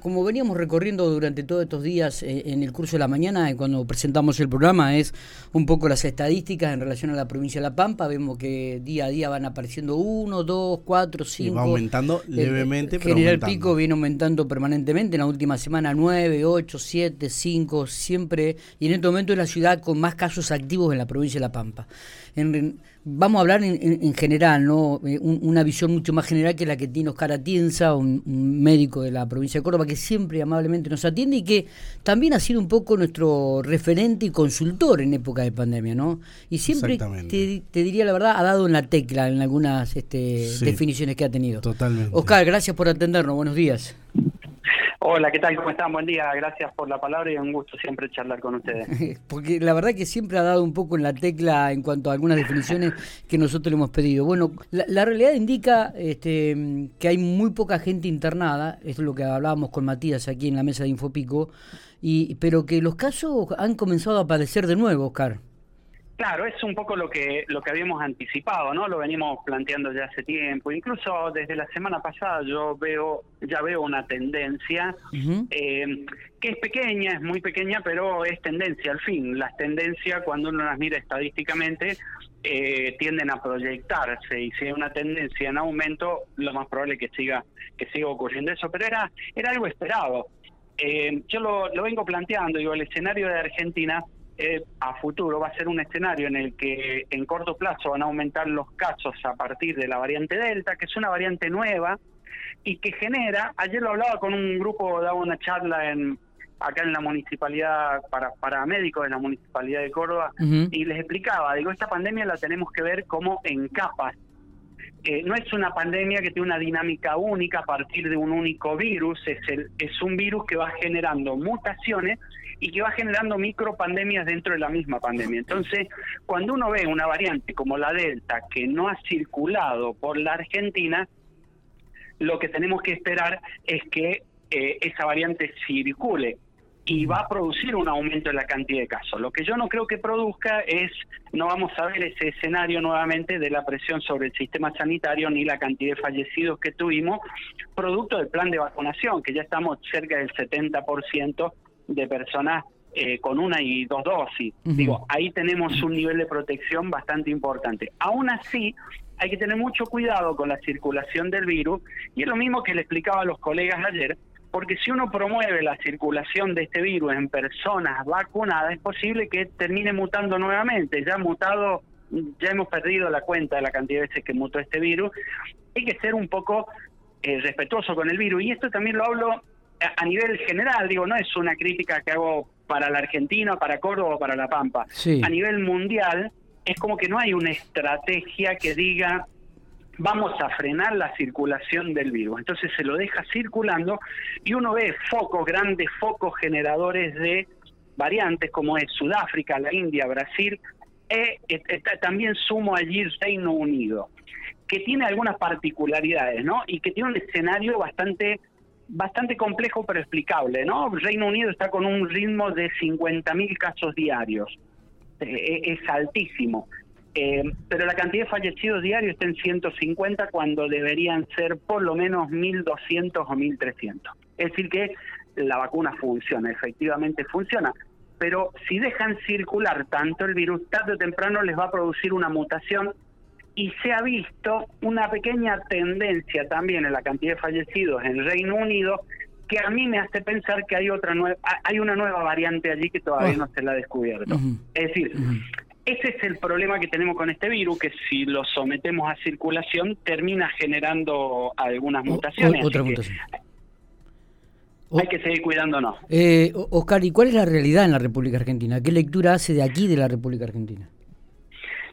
Como veníamos recorriendo durante todos estos días eh, en el curso de la mañana, cuando presentamos el programa, es un poco las estadísticas en relación a la provincia de La Pampa. Vemos que día a día van apareciendo uno, dos, cuatro, cinco. Y va aumentando levemente, el, pero General Pico viene aumentando permanentemente. En la última semana, nueve, ocho, siete, cinco, siempre. Y en este momento es la ciudad con más casos activos en la provincia de La Pampa. En, vamos a hablar en, general, ¿no? Eh, una visión mucho más general que la que tiene Oscar Atienza, un, médico de la provincia de Córdoba, que siempre amablemente nos atiende y que también ha sido un poco nuestro referente y consultor en época de pandemia, ¿no? Y siempre, te, diría la verdad, ha dado en la tecla en algunas este, definiciones que ha tenido. Totalmente. Oscar, gracias por atendernos. Buenos días. Hola, ¿qué tal? ¿Cómo están? Buen día, gracias por la palabra y un gusto siempre charlar con ustedes. Porque la verdad que siempre ha dado un poco en la tecla en cuanto a algunas definiciones que nosotros le hemos pedido. Bueno, la, realidad indica este, que hay muy poca gente internada, es lo que hablábamos con Matías aquí en la mesa de Infopico, y, pero que los casos han comenzado a aparecer de nuevo, Oscar. Claro, es un poco lo que lo que habíamos anticipado, ¿no? Lo venimos planteando ya hace tiempo. Incluso desde la semana pasada yo veo ya veo una tendencia eh, que es pequeña, es muy pequeña, pero es tendencia. Al fin, las tendencias cuando uno las mira estadísticamente eh, tienden a proyectarse y si hay una tendencia en aumento, lo más probable es que siga que siga ocurriendo eso. Pero era era algo esperado. Eh, yo lo, lo vengo planteando, digo, el escenario de Argentina eh, a futuro va a ser un escenario en el que en corto plazo van a aumentar los casos a partir de la variante Delta, que es una variante nueva y que genera, ayer lo hablaba con un grupo, daba una charla en acá en la municipalidad para, para médicos de la municipalidad de Córdoba y les explicaba, digo, esta pandemia la tenemos que ver como en capas. Eh, no es una pandemia que tiene una dinámica única a partir de un único virus, es, el, es un virus que va generando mutaciones y que va generando micropandemias dentro de la misma pandemia. Entonces, cuando uno ve una variante como la Delta que no ha circulado por la Argentina, lo que tenemos que esperar es que eh, esa variante circule y va a producir un aumento en la cantidad de casos. Lo que yo no creo que produzca es, no vamos a ver ese escenario nuevamente de la presión sobre el sistema sanitario ni la cantidad de fallecidos que tuvimos, producto del plan de vacunación, que ya estamos cerca del 70% de personas eh, con una y dos dosis. Digo, ahí tenemos un nivel de protección bastante importante. Aún así, hay que tener mucho cuidado con la circulación del virus y es lo mismo que le explicaba a los colegas ayer, porque si uno promueve la circulación de este virus en personas vacunadas, es posible que termine mutando nuevamente. Ya ha mutado, ya hemos perdido la cuenta de la cantidad de veces que mutó este virus. Hay que ser un poco eh, respetuoso con el virus. Y esto también lo hablo a nivel general, digo, no es una crítica que hago para la Argentina, para Córdoba o para La Pampa. A nivel mundial, es como que no hay una estrategia que diga vamos a frenar la circulación del virus. Entonces se lo deja circulando y uno ve focos, grandes focos generadores de variantes como es Sudáfrica, la India, Brasil, e, e, e también sumo allí Reino Unido, que tiene algunas particularidades, ¿no? Y que tiene un escenario bastante bastante complejo pero explicable, ¿no? Reino Unido está con un ritmo de 50.000 casos diarios, eh, eh, es altísimo, eh, pero la cantidad de fallecidos diarios está en 150 cuando deberían ser por lo menos 1.200 o 1.300. Es decir que la vacuna funciona, efectivamente funciona, pero si dejan circular tanto el virus, tarde o temprano les va a producir una mutación y se ha visto una pequeña tendencia también en la cantidad de fallecidos en Reino Unido que a mí me hace pensar que hay otra nueva hay una nueva variante allí que todavía oh. no se la ha descubierto. Es decir, ese es el problema que tenemos con este virus, que si lo sometemos a circulación termina generando algunas mutaciones. otra mutación. Hay que seguir cuidándonos. Eh, Oscar, ¿y cuál es la realidad en la República Argentina? ¿Qué lectura hace de aquí de la República Argentina?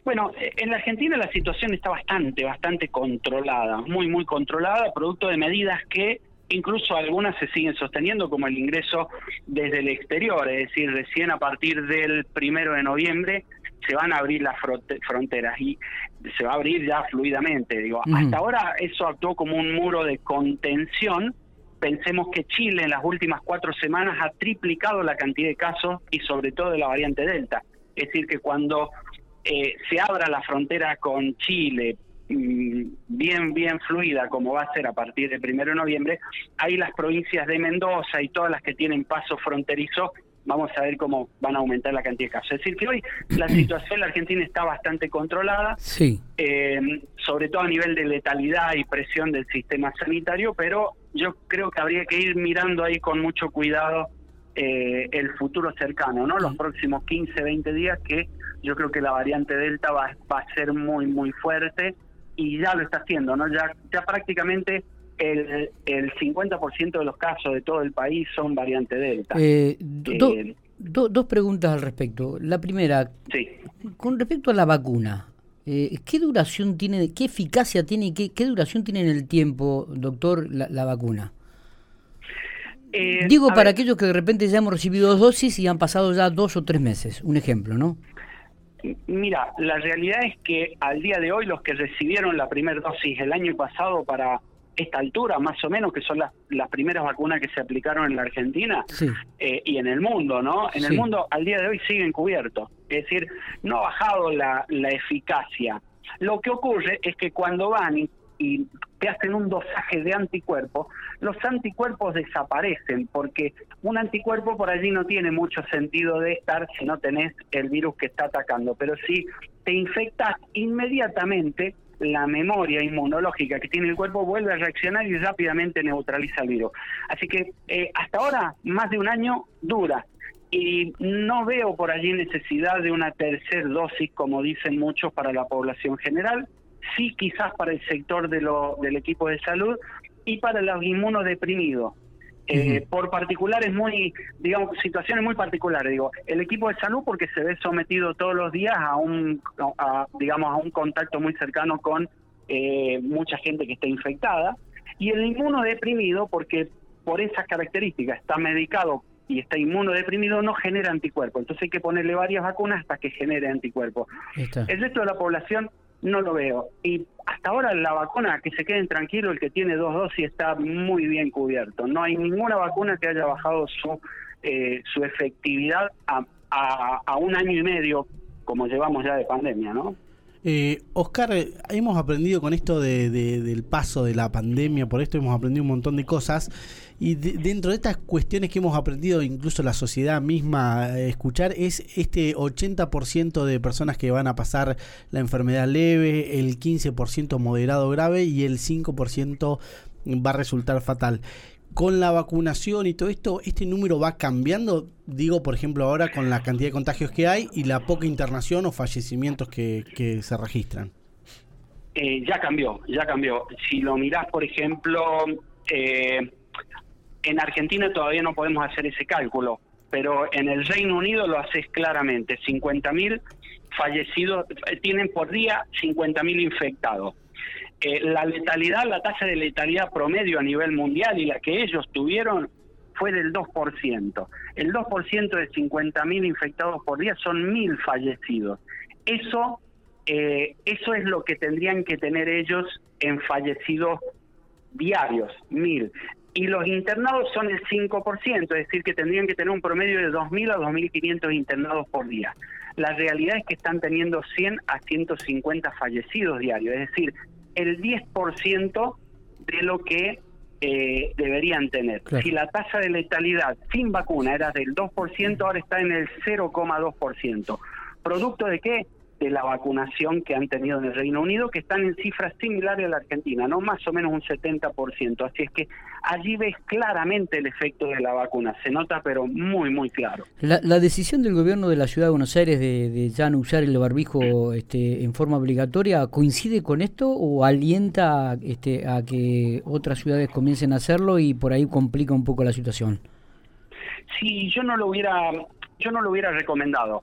Bueno, en la Argentina la situación está bastante, bastante controlada, muy, muy controlada, producto de medidas que incluso algunas se siguen sosteniendo, como el ingreso desde el exterior, es decir, recién a partir del primero de noviembre se van a abrir las fronteras y se va a abrir ya fluidamente. Digo, hasta ahora eso actuó como un muro de contención. Pensemos que Chile en las últimas cuatro semanas ha triplicado la cantidad de casos y sobre todo de la variante Delta. Es decir, que cuando eh, se abra la frontera con Chile, mm, bien, bien fluida, como va a ser a partir del primero de noviembre, ahí las provincias de Mendoza y todas las que tienen paso fronterizo vamos a ver cómo van a aumentar la cantidad de casos. Es decir, que hoy la situación en la Argentina está bastante controlada, sí. Eh, sobre todo a nivel de letalidad y presión del sistema sanitario, pero yo creo que habría que ir mirando ahí con mucho cuidado eh, el futuro cercano, ¿no? Los próximos 15, 20 días que yo creo que la variante Delta va, va a ser muy, muy fuerte y ya lo está haciendo, ¿no? Ya, ya prácticamente el, el 50% de los casos de todo el país son variante Delta. Eh, eh, dos preguntas al respecto. La primera, sí. con respecto a la vacuna, eh, ¿qué duración tiene, qué eficacia tiene y qué, qué duración tiene en el tiempo, doctor, la, vacuna? Digo para aquellos que de repente ya hemos recibido dos dosis y han pasado ya dos o tres meses, un ejemplo, ¿no? Mira, la realidad es que al día de hoy los que recibieron la primera dosis el año pasado para esta altura, más o menos, que son las, las primeras vacunas que se aplicaron en la Argentina eh, y en el mundo, ¿no? En el mundo al día de hoy siguen cubiertos, es decir, no ha bajado la, la eficacia. Lo que ocurre es que cuando van y, te hacen un dosaje de anticuerpos, los anticuerpos desaparecen porque un anticuerpo por allí no tiene mucho sentido de estar si no tenés el virus que está atacando, pero si te infectas inmediatamente, la memoria inmunológica que tiene el cuerpo vuelve a reaccionar y rápidamente neutraliza el virus. Así que eh, hasta ahora más de un año dura y no veo por allí necesidad de una tercera dosis como dicen muchos para la población general, sí quizás para el sector de lo, del equipo de salud y para los inmunodeprimidos eh, por particulares muy, digamos, situaciones muy particulares. Digo, el equipo de salud porque se ve sometido todos los días a un, digamos, a un contacto muy cercano con eh, mucha gente que está infectada. Y el inmunodeprimido porque por esas características está medicado y está inmunodeprimido no genera anticuerpos. Entonces hay que ponerle varias vacunas hasta que genere anticuerpos. El resto de la población no lo veo. Y hasta ahora la vacuna, que se queden tranquilos, el que tiene dos dosis está muy bien cubierto. No hay ninguna vacuna que haya bajado su, eh, su efectividad a, a, un año y medio, como llevamos ya de pandemia, ¿no? Eh, Oscar, hemos aprendido con esto de, del paso de la pandemia, por esto hemos aprendido un montón de cosas. Y dentro de estas cuestiones que hemos aprendido, incluso la sociedad misma a escuchar, es este 80% de personas que van a pasar la enfermedad leve, el 15% moderado grave y el 5% va a resultar fatal. Con la vacunación y todo esto, ¿este número va cambiando? Digo, por ejemplo, ahora con la cantidad de contagios que hay y la poca internación o fallecimientos que, que se registran. Eh, ya cambió, ya cambió. Si lo mirás, por ejemplo, eh, en Argentina todavía no podemos hacer ese cálculo, pero en el Reino Unido lo haces claramente. 50.000 fallecidos, eh, tienen por día 50.000 infectados. Eh, la letalidad, la tasa de letalidad promedio a nivel mundial y la que ellos tuvieron fue del 2%. El 2% de 50.000 infectados por día son 1.000 fallecidos. Eso, eh, eso es lo que tendrían que tener ellos en fallecidos diarios, 1.000 y los internados son el 5%, es decir, que tendrían que tener un promedio de 2.000 a 2.500 internados por día. La realidad es que están teniendo 100 a 150 fallecidos diarios, es decir, el 10% de lo que eh, deberían tener. Si la tasa de letalidad sin vacuna era del 2%, ahora está en el 0,2%. ¿Producto de qué? De la vacunación que han tenido en el Reino Unido, que están en cifras similares a la Argentina, no más o menos un 70%. Así es que allí ves claramente el efecto de la vacuna, se nota pero muy, muy claro. La, decisión del gobierno de la Ciudad de Buenos Aires de, ya no usar el barbijo este, en forma obligatoria, ¿coincide con esto o alienta este, a que otras ciudades comiencen a hacerlo y por ahí complica un poco la situación? Sí, yo no lo hubiera, yo no lo hubiera recomendado.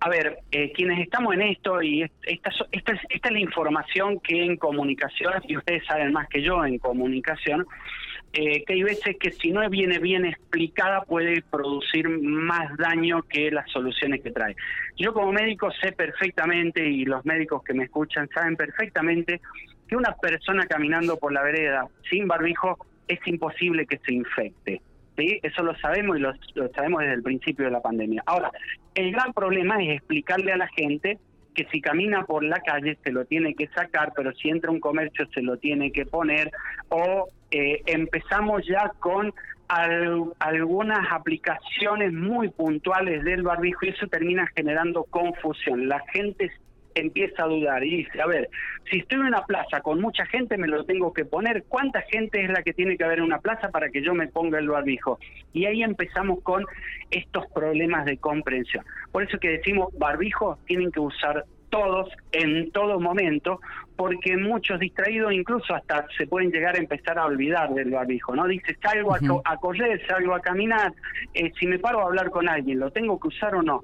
A ver, eh, quienes estamos en esto, y esta, esta, es, esta es la información que en comunicación, y ustedes saben más que yo en comunicación, eh, que hay veces que si no viene bien explicada puede producir más daño que las soluciones que trae. Yo como médico sé perfectamente, y los médicos que me escuchan saben perfectamente, que una persona caminando por la vereda sin barbijo es imposible que se infecte. ¿Sí? Eso lo sabemos y lo, sabemos desde el principio de la pandemia. Ahora, el gran problema es explicarle a la gente que si camina por la calle se lo tiene que sacar, pero si entra un comercio se lo tiene que poner, o eh, empezamos ya con algunas aplicaciones muy puntuales del barbijo y eso termina generando confusión. La gente empieza a dudar y dice, a ver, si estoy en una plaza con mucha gente me lo tengo que poner, ¿cuánta gente es la que tiene que haber en una plaza para que yo me ponga el barbijo? Y ahí empezamos con estos problemas de comprensión. Por eso que decimos, barbijo tienen que usar todos en todo momento, porque muchos distraídos incluso hasta se pueden llegar a empezar a olvidar del barbijo, ¿no? Dice, salgo a, correr, salgo a caminar, eh, si me paro a hablar con alguien, ¿lo tengo que usar o no?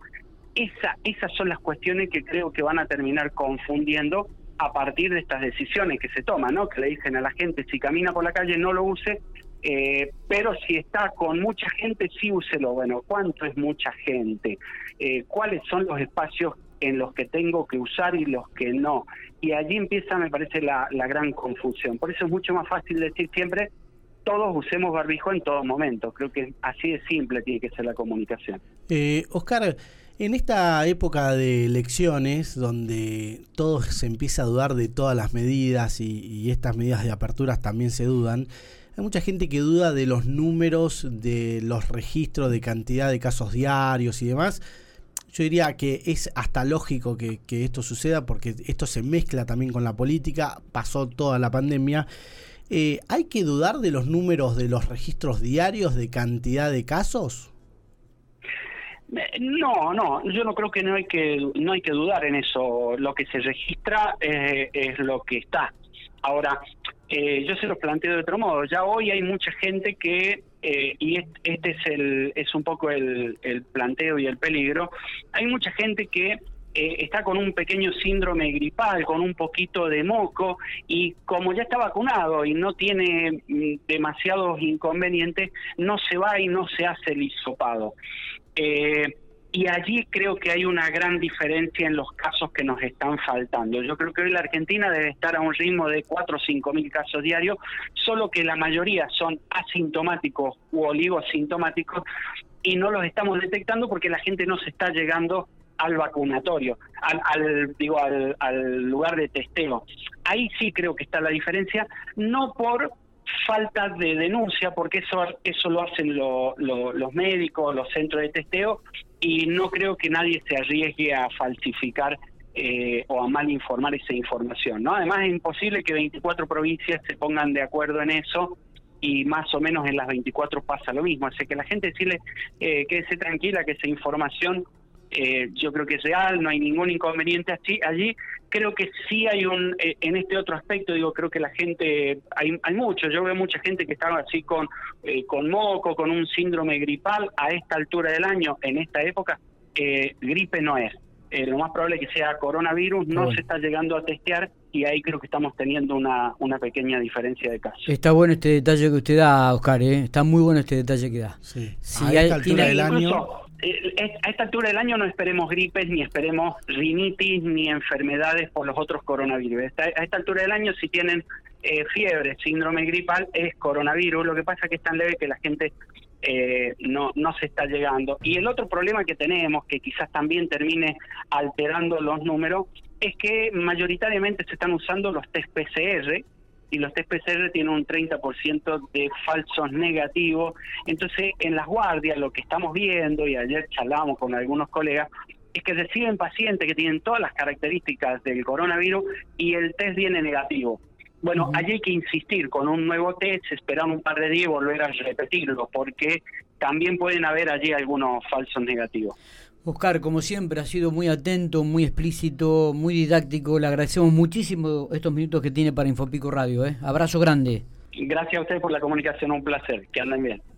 Esa, esas son las cuestiones que creo que van a terminar confundiendo a partir de estas decisiones que se toman, ¿no? Que le dicen a la gente, si camina por la calle no lo use, eh, pero si está con mucha gente, sí úselo. Bueno, ¿cuánto es mucha gente? Eh, ¿Cuáles son los espacios en los que tengo que usar y los que no. Y allí empieza, me parece, la, gran confusión. Por eso es mucho más fácil decir siempre, todos usemos barbijo en todo momento. Creo que así de simple tiene que ser la comunicación. Eh, Oscar, en esta época de elecciones, donde todo se empieza a dudar de todas las medidas y, estas medidas de aperturas también se dudan, hay mucha gente que duda de los números, de los registros de cantidad de casos diarios y demás yo diría que es hasta lógico que, esto suceda porque esto se mezcla también con la política, pasó toda la pandemia. Eh, ¿Hay que dudar de los números de los registros diarios de cantidad de casos? Eh, no, no, yo no creo que no hay que no hay que dudar en eso. Lo que se registra eh, es lo que está. Ahora, yo se lo planteo de otro modo. Ya hoy hay mucha gente que eh, y este es, el, es un poco el, planteo y el peligro, hay mucha gente que eh, está con un pequeño síndrome gripal, con un poquito de moco, y como ya está vacunado y no tiene mm, demasiados inconvenientes, no se va y no se hace el hisopado. Eh, y allí creo que hay una gran diferencia en los casos que nos están faltando. Yo creo que hoy la Argentina debe estar a un ritmo de 4 o 5 mil casos diarios, solo que la mayoría son asintomáticos u oligosintomáticos y no los estamos detectando porque la gente no se está llegando al vacunatorio, al, digo al, lugar de testeo. Ahí sí creo que está la diferencia, no por falta de denuncia, porque eso eso lo hacen los médicos, los centros de testeo, y no creo que nadie se arriesgue a falsificar eh, o a mal informar esa información. ¿no? Además es imposible que 24 provincias se pongan de acuerdo en eso y más o menos en las 24 pasa lo mismo. Así que la gente decirle eh, quédese tranquila que esa información eh, yo creo que es real, no hay ningún inconveniente allí. allí. Creo que sí hay un, eh, en este otro aspecto, digo, creo que la gente, hay, hay mucho, yo veo mucha gente que está así con, eh, con moco, con un síndrome gripal a esta altura del año, en esta época, gripe no es. lo más probable es que sea coronavirus, no se está llegando a testear y ahí creo que estamos teniendo una, una pequeña diferencia de casos. Está bueno este detalle que usted da, Oscar, está muy bueno este detalle que da. Sí, a esta altura del año eh, a esta altura del año no esperemos gripes, ni esperemos rinitis, ni enfermedades por los otros coronavirus. A esta altura del año, si tienen eh, fiebre, síndrome gripal, es coronavirus. Lo que pasa es que es tan leve que la gente eh, no, no se está llegando. Y el otro problema que tenemos, que quizás también termine alterando los números, es que mayoritariamente se están usando los test PCR, y los test PCR tienen un 30% de falsos negativos. Entonces, en las guardias lo que estamos viendo, y ayer charlábamos con algunos colegas, es que reciben pacientes que tienen todas las características del coronavirus y el test viene negativo. Bueno, allí hay que insistir con un nuevo test, esperar un par de días y volver a repetirlo, porque también pueden haber allí algunos falsos negativos. Oscar, como siempre, ha sido muy atento, muy explícito, muy didáctico. Le agradecemos muchísimo estos minutos que tiene para Infopico Radio. ¿eh? Abrazo grande. Gracias a ustedes por la comunicación, un placer. Que anden bien.